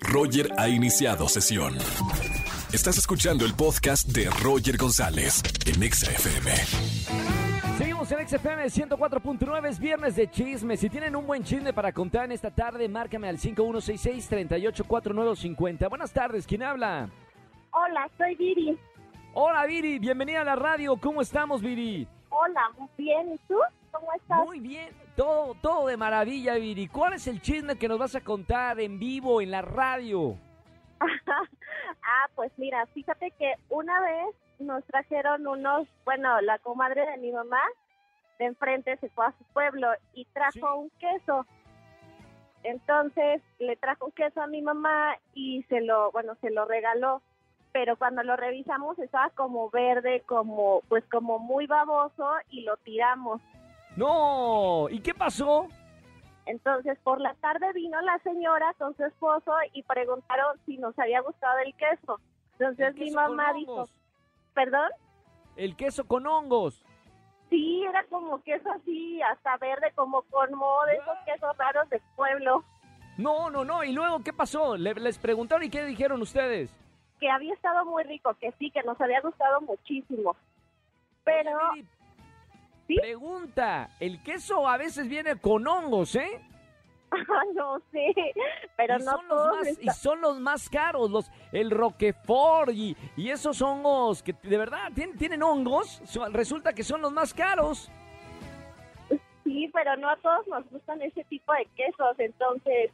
Roger ha iniciado sesión. Estás escuchando el podcast de Roger González en Exa FM. Seguimos en XFM 104.9, es viernes de chismes. Si tienen un buen chisme para contar en esta tarde, márcame al 5166-384950. Buenas tardes, ¿quién habla? Hola, soy Viri. Hola, Viri, bienvenida a la radio. ¿Cómo estamos, Viri? Hola, muy bien. ¿Y tú? ¿Cómo estás? Muy bien, todo, todo de maravilla, Viri. ¿Cuál es el chisme que nos vas a contar en vivo, en la radio? ah, pues mira, fíjate que una vez nos trajeron unos, bueno, la comadre de mi mamá de enfrente se fue a su pueblo y trajo Sí. un queso. Entonces le trajo un queso a mi mamá y se lo, bueno, se lo regaló. Pero cuando lo revisamos estaba como verde, como, pues como muy baboso y lo tiramos. No, ¿y qué pasó? Entonces, por la tarde vino la señora con su esposo y preguntaron si nos había gustado el queso. Entonces El mi queso con mamá dijo. ¿perdón? El queso con hongos. Sí, era como queso así, hasta verde, como con moho, de esos quesos raros del pueblo, No, no, no. ¿Y luego qué pasó? Le- les preguntaron y qué dijeron ustedes. que había estado muy rico, que sí, que nos había gustado muchísimo. Pero, Oye, ¿Sí? Pregunta, el queso a veces viene con hongos, ¿eh? no sé, pero y, no son los todos más, y son los más caros, los el Roquefort y, y esos hongos que de verdad tienen, tienen hongos, resulta que son los más caros. Sí, pero no a todos nos gustan ese tipo de quesos, entonces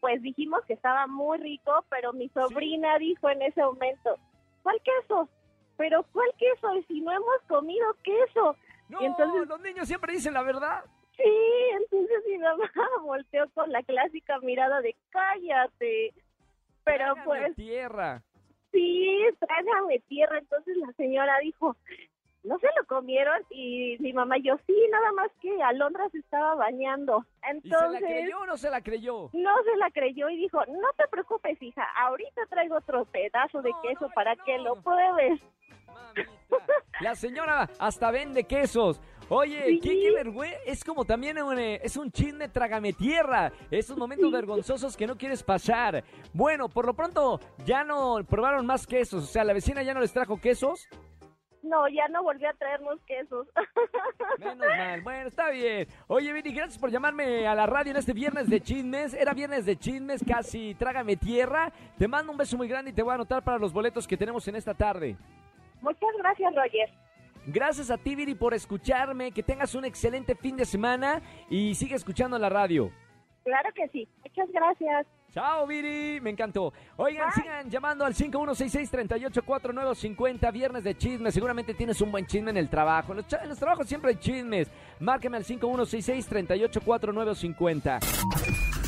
pues dijimos que estaba muy rico, pero mi sobrina dijo en ese momento, ¿cuál queso? Pero ¿cuál queso? Y si no hemos comido queso. No, Y entonces- los niños siempre dicen la verdad. Sí, entonces mi mamá volteó con la clásica mirada de cállate. Pero Trágame pues tierra. sí, trágame tierra. Entonces la señora dijo, no se lo comieron y mi mamá y yo sí, nada más que Alondra se estaba bañando. ¿Y se la Entonces creyó o no se la creyó? no se la creyó y dijo, no te preocupes hija, ahorita traigo otro pedazo de No, queso no, para no. que lo pruebes. La señora hasta vende quesos. Oye, Sí. vergüenza. Es como también un, es un chisme trágame tierra. Esos momentos Sí. vergonzosos que no quieres pasar. Bueno, por lo pronto ya no probaron más quesos. O sea, la vecina ya no les trajo quesos. No, ya no volvió a traernos quesos. Menos mal. Bueno, está bien. Oye, Vini, gracias por llamarme a la radio en este viernes de chismes. Era viernes de chismes, casi trágame tierra. Te mando un beso muy grande y te voy a anotar para los boletos que tenemos en esta tarde. Muchas gracias, Roger. Gracias a ti, Viri, por escucharme. Que tengas un excelente fin de semana y sigue escuchando la radio. Claro que sí. Muchas gracias. Chao, Viri, me encantó. Oigan, Bye. sigan llamando al 5166-384950, viernes de chismes. Seguramente tienes un buen chisme en el trabajo. En los, en los trabajos siempre hay chismes. Márcame al 5166-384950.